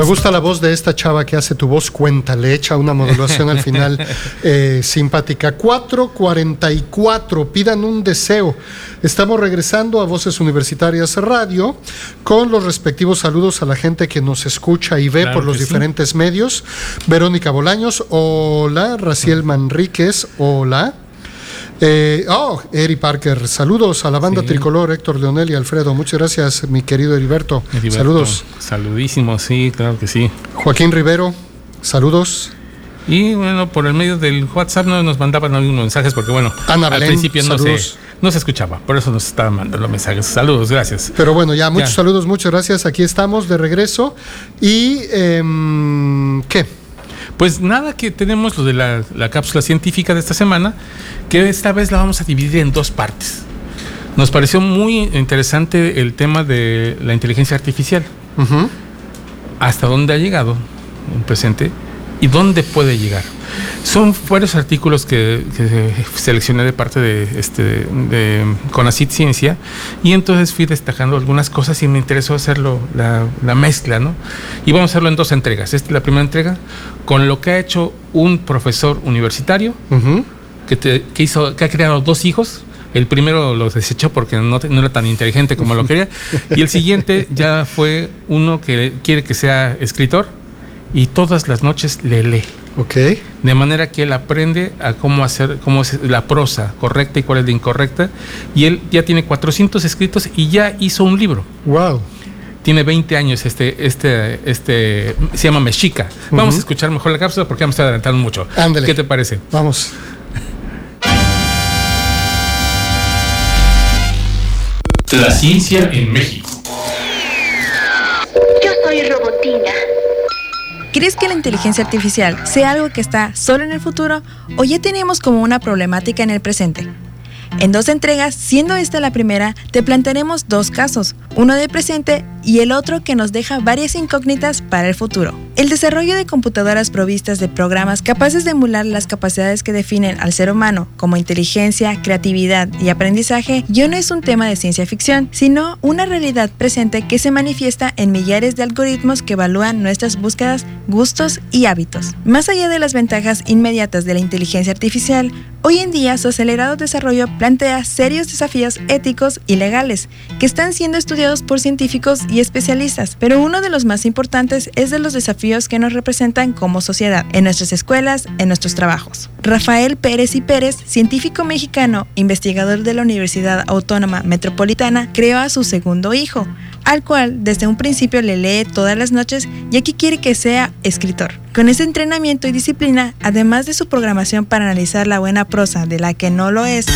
D: Me gusta la voz de esta chava que hace tu voz cuenta, le echa una modulación al final eh, simpática. 444, pidan un deseo. Estamos regresando a Voces Universitarias Radio con los respectivos saludos a la gente que nos escucha y ve por los diferentes medios. Verónica Bolaños, hola. Raciel Manríquez, hola. Eh, oh, Eri Parker, saludos a la banda tricolor, Héctor Leonel y Alfredo. Muchas gracias, mi querido Heriberto. saludos.
E: Saludísimos, sí, claro que sí.
D: Joaquín Rivero, saludos.
E: Y bueno, por el medio del WhatsApp no nos mandaban algunos mensajes porque bueno, al principio no se, no se escuchaba, por eso nos estaban mandando los mensajes. Saludos, gracias.
D: Pero bueno, ya muchos saludos, muchas gracias. Aquí estamos de regreso. ¿Y em, qué?
E: Pues nada, que tenemos lo de la, cápsula científica de esta semana, que esta vez la vamos a dividir en dos partes. Nos pareció muy interesante el tema de la inteligencia artificial. Hasta dónde ha llegado en presente y dónde puede llegar. Son varios artículos que, seleccioné de parte de, este, de Conacit Ciencia y entonces fui destacando algunas cosas y me interesó hacerlo, la, mezcla, ¿no? Y vamos a hacerlo en dos entregas. Esta es la primera entrega con lo que ha hecho un profesor universitario que, hizo, que ha creado dos hijos, el primero lo desechó porque no, no, era tan inteligente como lo quería. Y el siguiente ya fue uno que quiere que sea escritor y todas las noches le lee.
D: Ok.
E: De manera que él aprende a cómo hacer, cómo es la prosa correcta y cuál es la incorrecta. Y él ya tiene 400 escritos y ya hizo un libro.
D: Wow.
E: Tiene 20 años este, este, este, se llama Mexica. Vamos a escuchar mejor la cápsula porque vamos a adelantar mucho.
D: Ándale.
E: ¿Qué te parece?
D: Vamos.
E: La ciencia en México.
K: ¿Crees que la inteligencia artificial sea algo que está solo en el futuro o ya tenemos como una problemática en el presente? En dos entregas, siendo esta la primera, te plantearemos dos casos, uno de presente y el otro que nos deja varias incógnitas para el futuro. El desarrollo de computadoras provistas de programas capaces de emular las capacidades que definen al ser humano, como inteligencia, creatividad y aprendizaje, ya no es un tema de ciencia ficción, sino una realidad presente que se manifiesta en millares de algoritmos que evalúan nuestras búsquedas, gustos y hábitos. Más allá de las ventajas inmediatas de la inteligencia artificial, hoy en día su acelerado desarrollo plantea serios desafíos éticos y legales que están siendo estudiados por científicos y especialistas, pero uno de los más importantes es de los desafíos que nos representan como sociedad, en nuestras escuelas, en nuestros trabajos. Rafael Pérez y Pérez, científico mexicano, investigador de la Universidad Autónoma Metropolitana, creó a su segundo hijo, al cual desde un principio le lee todas las noches y aquí quiere que sea escritor. Con ese entrenamiento y disciplina, además de su programación para analizar la buena prosa de la que no lo es,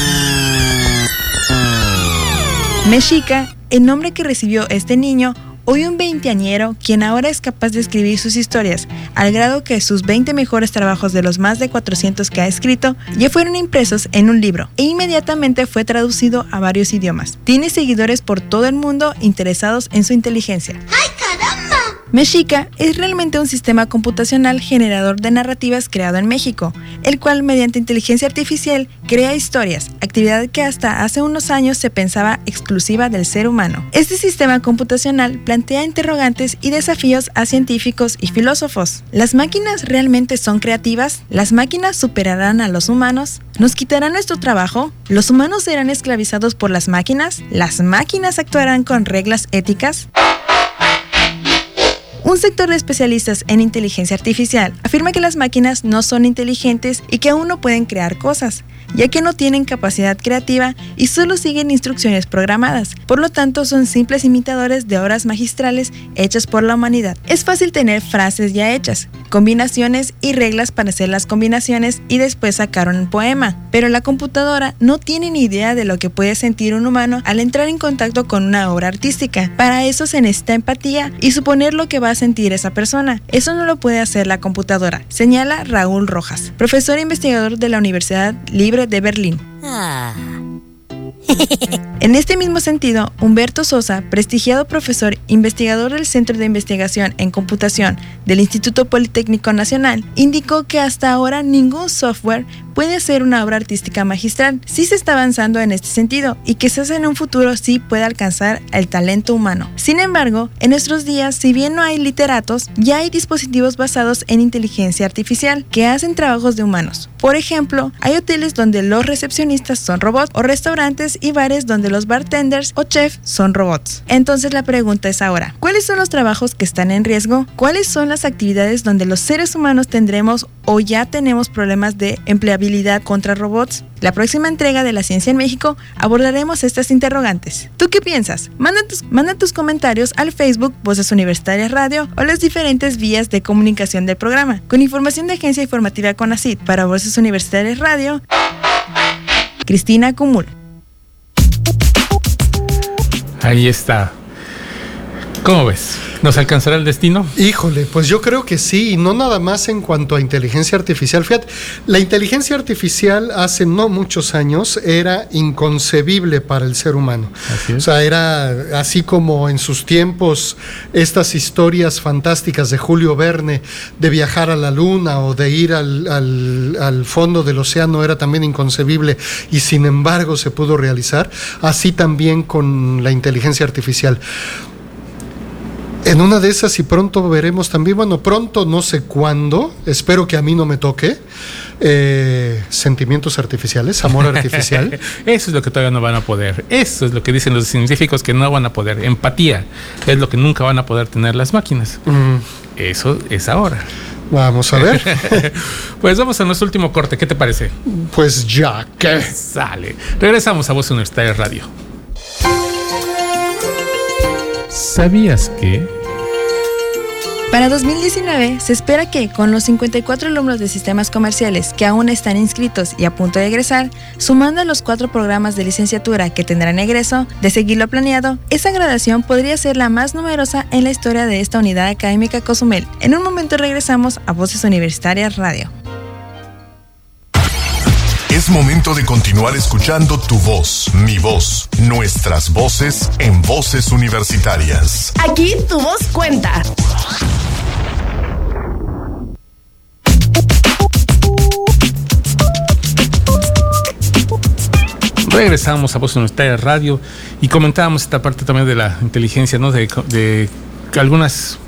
K: Mexica el nombre que recibió este niño, hoy un veinteañero, quien ahora es capaz de escribir sus historias, al grado que sus 20 mejores trabajos de los más de 400 que ha escrito ya fueron impresos en un libro e inmediatamente fue traducido a varios idiomas. Tiene seguidores por todo el mundo interesados en su inteligencia. ¡Ay! Mexica es realmente un sistema computacional generador de narrativas creado en México, el cual mediante inteligencia artificial crea historias, actividad que hasta hace unos años se pensaba exclusiva del ser humano. Este sistema computacional plantea interrogantes y desafíos a científicos y filósofos. ¿Las máquinas realmente son creativas? ¿Las máquinas superarán a los humanos? ¿Nos quitarán nuestro trabajo? ¿Los humanos serán esclavizados por las máquinas? ¿Las máquinas actuarán con reglas éticas? Un sector de especialistas en inteligencia artificial afirma que las máquinas no son inteligentes y que aún no pueden crear cosas ya que no tienen capacidad creativa y solo siguen instrucciones programadas. Por lo tanto, son simples imitadores de obras magistrales hechas por la humanidad. Es fácil tener frases ya hechas, combinaciones y reglas para hacer las combinaciones y después sacar un poema, pero la computadora no tiene ni idea de lo que puede sentir un humano al entrar en contacto con una obra artística. Para eso se necesita empatía y suponer lo que va a sentir esa persona. Eso no lo puede hacer la computadora, señala Raúl Rojas, profesor e investigador de la Universidad Libre de Berlín. Ah. en este mismo sentido, Humberto Sosa, prestigiado profesor investigador del Centro de Investigación en Computación del Instituto Politécnico Nacional, indicó que hasta ahora ningún software puede ser una obra artística magistral. Sí se está avanzando en este sentido y quizás en un futuro sí pueda alcanzar el talento humano. Sin embargo, en nuestros días, si bien no hay literatos, ya hay dispositivos basados en inteligencia artificial que hacen trabajos de humanos. Por ejemplo, hay hoteles donde los recepcionistas son robots o restaurantes y bares donde los bartenders o chefs son robots. Entonces la pregunta es ahora, ¿cuáles son los trabajos que están en riesgo? ¿Cuáles son las actividades donde los seres humanos tendremos o ya tenemos problemas de empleabilidad contra robots? La próxima entrega de La Ciencia en México abordaremos estas interrogantes. ¿Tú qué piensas? Manda tus, manda tus comentarios al Facebook Voces Universitarias Radio o las diferentes vías de comunicación del programa. Con información de Agencia Informativa CONACID para Voces Universitarias Radio, Cristina Cumul.
E: Ahí está. ¿Cómo ves? ¿Nos alcanzará el destino?
D: Híjole, pues yo creo que sí, y no nada más en cuanto a inteligencia artificial. Fíjate, la inteligencia artificial hace no muchos años era inconcebible para el ser humano. O sea, era así como en sus tiempos estas historias fantásticas de Julio Verne de viajar a la luna o de ir al, al, al fondo del océano era también inconcebible y sin embargo se pudo realizar. Así también con la inteligencia artificial. En una de esas y pronto veremos también, bueno, pronto no sé cuándo, espero que a mí no me toque, eh, sentimientos artificiales, amor artificial.
E: Eso es lo que todavía no van a poder. Eso es lo que dicen los científicos que no van a poder. Empatía es lo que nunca van a poder tener las máquinas.
D: Mm.
E: Eso es ahora.
D: Vamos a ver.
E: pues vamos a nuestro último corte. ¿Qué te parece?
D: Pues ya que.
E: Sale. Regresamos a Voz Universitaria Radio. ¿Sabías que?
K: Para 2019 se espera que con los 54 alumnos de sistemas comerciales que aún están inscritos y a punto de egresar, sumando a los cuatro programas de licenciatura que tendrán egreso, de seguir lo planeado, esa graduación podría ser la más numerosa en la historia de esta unidad académica Cozumel. En un momento regresamos a Voces Universitarias Radio.
C: Es momento de continuar escuchando tu voz, mi voz, nuestras voces en voces universitarias.
A: Aquí tu voz cuenta.
E: Regresamos a Voz Universitaria Radio y comentábamos esta parte también de la inteligencia, ¿no? De, de algunas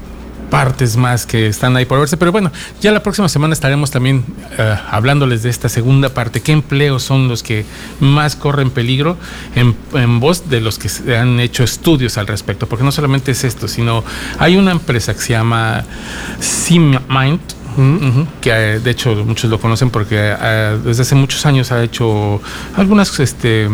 E: partes más que están ahí por verse. Pero bueno, ya la próxima semana estaremos también uh, hablándoles de esta segunda parte. ¿Qué empleos son los que más corren peligro en, en, voz de los que se han hecho estudios al respecto? Porque no solamente es esto, sino hay una empresa que se llama SeaMind. Uh -huh, que uh, de hecho muchos lo conocen porque uh, desde hace muchos años ha hecho algunas este,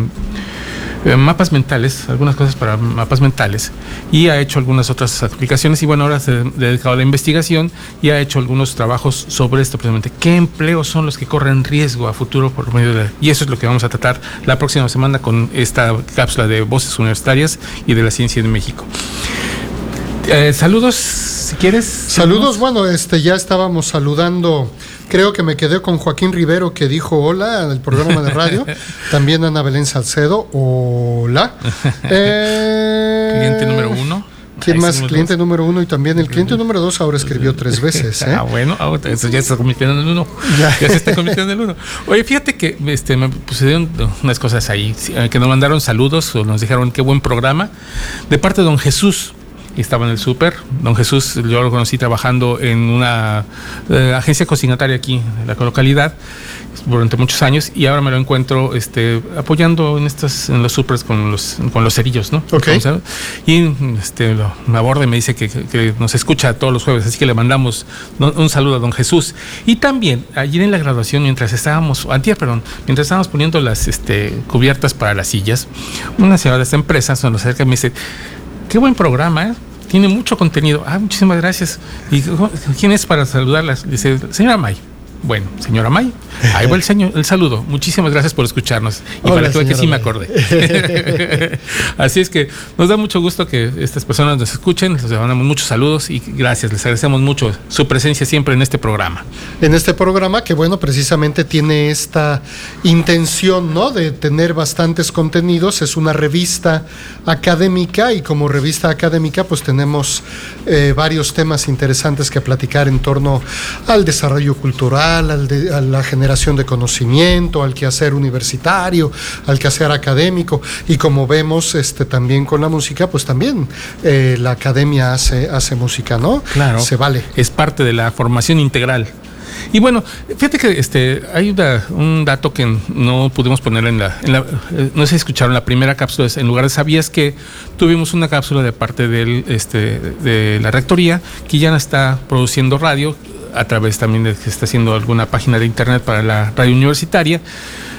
E: eh, mapas mentales, algunas cosas para mapas mentales y ha hecho algunas otras aplicaciones y bueno, ahora se ha dedicado a la investigación y ha hecho algunos trabajos sobre esto precisamente. ¿Qué empleos son los que corren riesgo a futuro por medio de... Y eso es lo que vamos a tratar la próxima semana con esta cápsula de voces universitarias y de la ciencia en México. Eh, saludos, si quieres.
D: Saludos, bueno, este ya estábamos saludando. Creo que me quedé con Joaquín Rivero que dijo hola en el programa de radio. También Ana Belén Salcedo, hola.
E: Eh, Cliente número uno.
D: ¿Quién más? Cliente número uno y también el cliente número dos ahora escribió tres veces. ¿eh?
E: Ah, bueno, ah, eso ya se está convirtiendo en uno. Ya. ya se está convirtiendo en uno. Oye, fíjate que este, me pusieron unas cosas ahí, que nos mandaron saludos o nos dijeron qué buen programa de parte de don Jesús estaba en el súper. Don Jesús, yo lo conocí trabajando en una eh, agencia cocinataria aquí en la localidad durante muchos años y ahora me lo encuentro este, apoyando en estos en los supers con los con los cerillos, ¿no?
D: Okay.
E: Y este, lo, me aborda y me dice que, que, nos escucha todos los jueves, así que le mandamos un saludo a don Jesús. Y también ayer en la graduación, mientras estábamos, antier, perdón, mientras estábamos poniendo las este, cubiertas para las sillas, una señora de esta empresa se nos acerca y me dice, qué buen programa, ¿eh? tiene mucho contenido. Ah, muchísimas gracias. ¿Y quién es para saludarlas? Dice, señora May. Bueno, señora May, ahí va el, señor, el saludo. Muchísimas gracias por escucharnos. Y Hola, para que sí me acordé. Así es que nos da mucho gusto que estas personas nos escuchen. Les mandamos muchos saludos y gracias. Les agradecemos mucho su presencia siempre en este programa.
D: En este programa que, bueno, precisamente tiene esta intención, ¿no? De tener bastantes contenidos. Es una revista académica y como revista académica, pues tenemos eh, varios temas interesantes que platicar en torno al desarrollo cultural al de, a la generación de conocimiento, al quehacer universitario, al quehacer académico. Y como vemos este, también con la música, pues también eh, la academia hace, hace música, ¿no?
E: Claro.
D: Se vale.
E: Es parte de la formación integral. Y bueno, fíjate que este, hay una- un dato que no pudimos poner en la, en la- eh, no sé si escucharon la primera cápsula, en lugar de sabías que tuvimos una cápsula de parte del, este, de la rectoría que ya está produciendo radio a través también de que está haciendo alguna página de internet para la radio universitaria.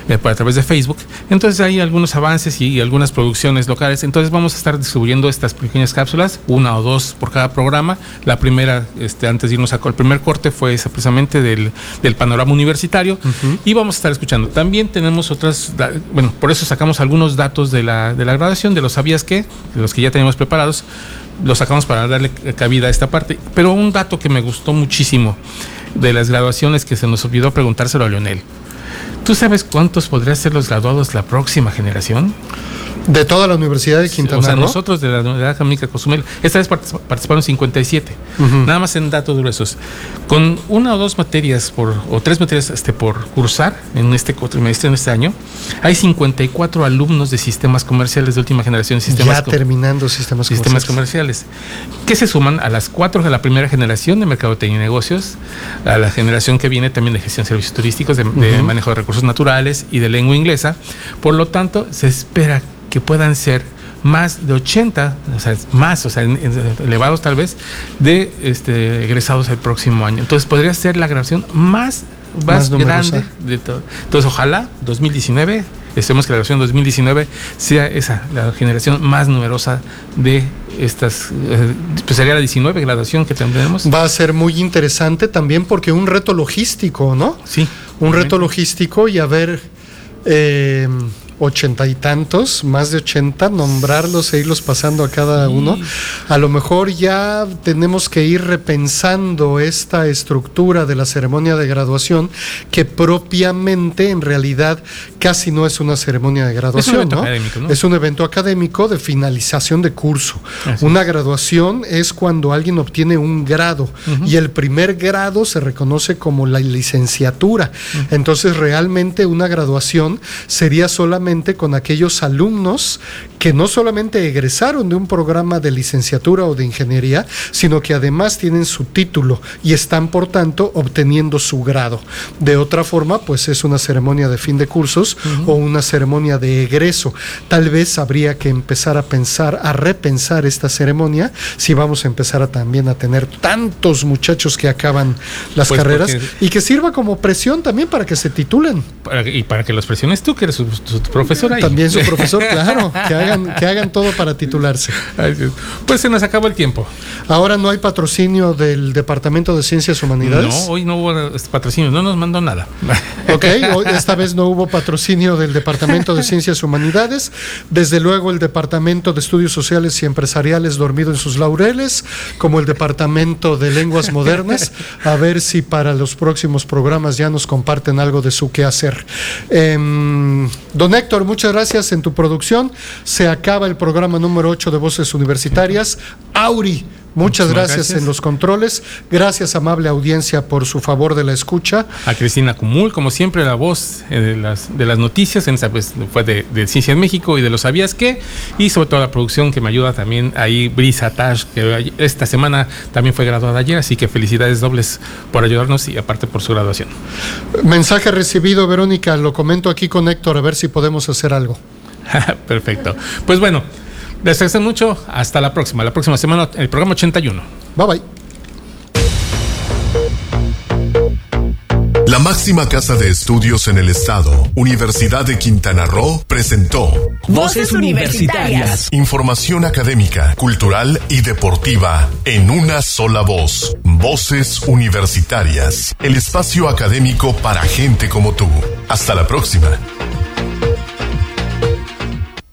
E: eh, por- a través de Facebook. Entonces hay algunos avances y, algunas producciones locales. Entonces vamos a estar distribuyendo estas pequeñas cápsulas, una o dos por cada programa. La primera, este, antes de irnos a el primer corte, fue esa precisamente del, del panorama universitario. Y vamos a estar escuchando. También tenemos otras, bueno, por eso sacamos algunos datos de la, de la graduación, de los sabías que, de los que ya teníamos preparados. Los sacamos para darle cabida a esta parte. Pero un dato que me gustó muchísimo de las graduaciones que se nos olvidó preguntárselo a Leonel. ¿Tú sabes cuántos podrían ser los graduados la próxima generación?
D: De toda la Universidad de Quintana
E: O sea,
D: Roo.
E: nosotros de la Universidad Académica Cozumel, esta vez particip- participaron 57,
D: Ujú.
E: nada más en datos gruesos. Con una o dos materias por, o tres materias este, por cursar en este cuatrimestre, en este año, hay 54 alumnos de sistemas comerciales de última generación. Sistemas
D: ya terminando sistemas,
E: sistemas
D: comerciales.
E: comerciales, que se suman a las cuatro de la primera generación de mercadotecnia y negocios, a la generación que viene también de gestión de servicios turísticos, de, manejo de recursos naturales y de lengua inglesa. Por lo tanto, se espera que puedan ser más de 80, o sea, más, o sea, elevados tal vez, de este, egresados el próximo año. Entonces podría ser la grabación más,
D: Más
E: más, grande de todo. Entonces ojalá 2019, esperemos que la grabación 2019 sea esa, la generación más numerosa de estas, eh, pues sería la 19 graduación que tendremos.
D: Va a ser muy interesante también porque un reto logístico, ¿no?
E: Sí.
D: Un reto logístico y a ver eh, ochenta y tantos, más de ochenta, nombrarlos e irlos pasando a cada uno. A lo mejor ya tenemos que ir repensando esta estructura de la ceremonia de graduación que propiamente en realidad casi no es una ceremonia de graduación,
E: evento
D: ¿no?
E: académico, ¿no?
D: Es un evento académico de finalización de curso.
E: Así
D: Una graduación es cuando alguien obtiene un grado y el primer grado se reconoce como la licenciatura. Entonces realmente una graduación sería solamente con aquellos alumnos que no solamente egresaron de un programa de licenciatura o de ingeniería, sino que además tienen su título y están por tanto obteniendo su grado. De otra forma, pues es una ceremonia de fin de cursos o una ceremonia de egreso. Tal vez habría que empezar a pensar, a repensar esta ceremonia si vamos a empezar a también a tener tantos muchachos que acaban las
E: Pues
D: carreras
E: porque-
D: y que sirva como presión también para que se titulen.
E: Para- y para que los presiones tú, que eres su, su profesor ahí.
D: También su profesor, claro, que hagan, que hagan todo para titularse.
E: Pues se nos acabó el tiempo.
D: Ahora no hay patrocinio del Departamento de Ciencias Humanidades.
E: No, hoy no hubo patrocinio, no nos mandó nada.
D: Ok, hoy- esta vez no hubo patrocinio del Departamento de Ciencias Humanidades. Desde luego el Departamento de Estudios Sociales y Empresariales dormido en sus laureles, como el Departamento de Lenguas Modernas. A ver si para los próximos programas ya nos comparten algo de su quehacer. Em, don Héctor, muchas gracias en tu producción. Se acaba el programa número 8 de Voces Universitarias. Auri. Muchas gracias,
E: gracias.
D: en los controles. Gracias, amable audiencia, por su favor de la escucha.
E: A Cristina Cumul, como siempre, la voz eh, de, las, de las noticias, en esa, pues, fue de, de Ciencia en México y de los sabías qué, y sobre todo la producción que me ayuda también ahí, Brisa Tash, que esta semana también fue graduada ayer, así que felicidades dobles por ayudarnos y aparte por su graduación.
D: Mensaje recibido, Verónica. Lo comento aquí con Héctor a ver si podemos hacer algo.
E: Perfecto. Pues bueno, les agradezco mucho. Hasta la próxima. La próxima semana, el programa 81.
D: Bye bye.
C: La máxima casa de estudios en el estado, Universidad de Quintana Roo, presentó
L: Voces universitarias.
C: información académica, cultural y deportiva en una sola voz. Voces universitarias, el espacio académico para gente como tú. Hasta la próxima.